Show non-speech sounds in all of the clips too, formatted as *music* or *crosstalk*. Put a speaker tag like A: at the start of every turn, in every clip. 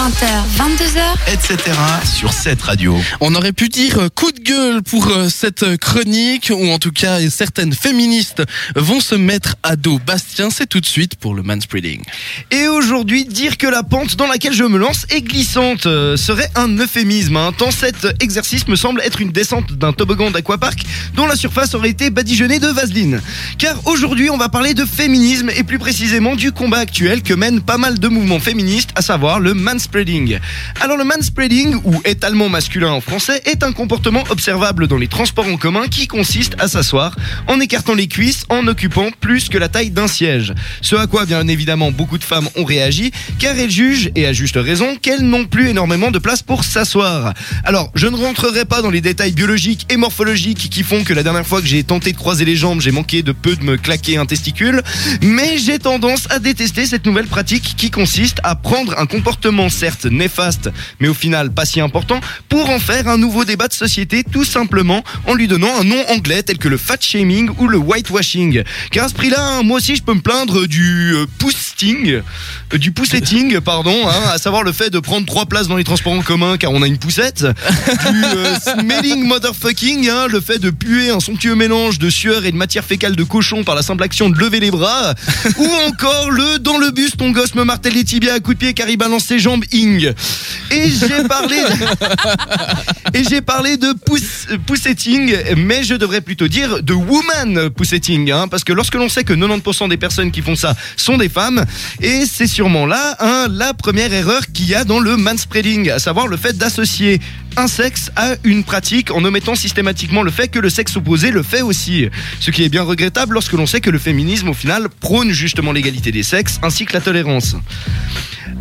A: 20h, 22h.
B: etc. sur cette radio.
C: On aurait pu dire euh, coup de gueule pour euh, cette chronique, ou en tout cas certaines féministes vont se mettre à dos. Bastien, c'est tout de suite pour le manspreading.
D: Et aujourd'hui, dire que la pente dans laquelle je me lance est glissante euh, serait un euphémisme. hein, tant cet exercice me semble être une descente d'un toboggan d'aquapark dont la surface aurait été badigeonnée de vaseline. Car aujourd'hui, on va parler de féminisme et plus précisément du combat actuel que mènent pas mal de mouvements féministes, à savoir le manspreading. Alors le manspreading, ou étalement masculin en français, est un comportement observable dans les transports en commun qui consiste à s'asseoir en écartant les cuisses en occupant plus que la taille d'un siège. Ce à quoi bien évidemment beaucoup de femmes ont réagi car elles jugent, et à juste raison, qu'elles n'ont plus énormément de place pour s'asseoir. Alors je ne rentrerai pas dans les détails biologiques et morphologiques qui font que la dernière fois que j'ai tenté de croiser les jambes, j'ai manqué de peu de me claquer un testicule, mais j'ai tendance à détester cette nouvelle pratique qui consiste à prendre un comportement certes néfaste, mais au final pas si important, pour en faire un nouveau débat de société tout simplement en lui donnant un nom anglais tel que le fat shaming ou le whitewashing. Car à ce prix-là, moi aussi je peux me plaindre du euh, euh, du poussetting, *laughs* pardon, hein, à savoir le fait de prendre trois places dans les transports en commun car on a une poussette, du euh, *laughs* smelling motherfucking, hein, le fait de puer un somptueux mélange de sueur et de matière fécale de cochon par la simple action de lever les bras, *laughs* ou encore le dans le bus ton gosse me martèle les tibias à coups de pied car il balance ses jambes ing. Et j'ai parlé *laughs* et j'ai parlé de pousse, poussetting, mais je devrais plutôt dire de woman poussetting, hein, parce que lorsque l'on sait que 90% des personnes qui font ça sont des femmes, et c'est sûrement là hein, la première erreur qu'il y a dans le manspreading, à savoir le fait d'associer un sexe à une pratique en omettant systématiquement le fait que le sexe opposé le fait aussi. Ce qui est bien regrettable lorsque l'on sait que le féminisme au final prône justement l'égalité des sexes ainsi que la tolérance.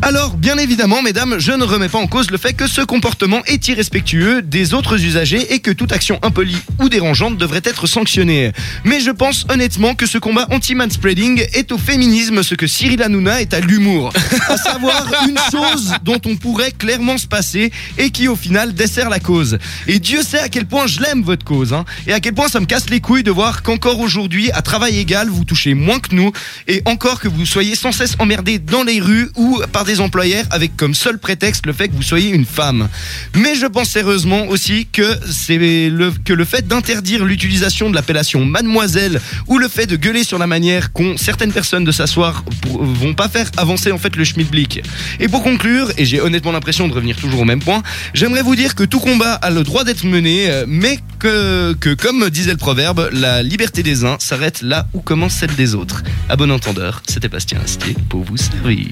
D: Alors, bien évidemment, mesdames, je ne remets pas en cause le fait que ce comportement est irrespectueux des autres usagers et que toute action impolie ou dérangeante devrait être sanctionnée. Mais je pense honnêtement que ce combat anti-manspreading est au féminisme ce que Cyril Hanouna est à l'humour. À savoir une chose dont on pourrait clairement se passer et qui au final dessert la cause. Et Dieu sait à quel point je l'aime votre cause, hein, et à quel point ça me casse les couilles de voir qu'encore aujourd'hui, à travail égal, vous touchez moins que nous, et encore que vous soyez sans cesse emmerdés dans les rues ou par des employeurs avec comme seul prétexte le fait que vous soyez une femme. Mais je pense sérieusement aussi que c'est le, que le fait d'interdire l'utilisation de l'appellation mademoiselle ou le fait de gueuler sur la manière qu'ont certaines personnes de s'asseoir pour- vont pas faire avancer en fait le schmilblick. Et pour conclure, et j'ai honnêtement l'impression de revenir toujours au même point, j'aimerais vous dire que tout combat a le droit d'être mené, euh, mais que, que comme disait le proverbe, la liberté des uns s'arrête là où commence celle des autres. À bon entendeur, c'était Bastien Astier pour vous servir.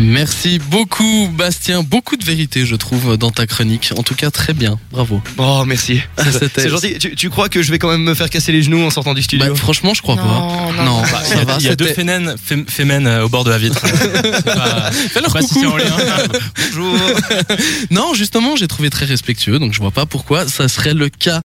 C: Merci beaucoup, Bastien. Beaucoup de vérité, je trouve, dans ta chronique. En tout cas, très bien. Bravo.
D: Oh, merci. *laughs* C'est gentil. Tu, tu crois que je vais quand même me faire casser les genoux en sortant du studio?
C: Bah, franchement, je crois
A: Non,
C: pas.
A: non.
C: bah,
E: Il y
C: ça
E: a,
C: va.
E: il y a deux fémènes, fém- fémènes, euh, au bord de la vitre. *laughs* Pas- pas
C: coucou.
E: en lien. *laughs*
D: Bonjour.
C: Non, justement, j'ai trouvé très respectueux, donc je vois pas pourquoi ça serait le cas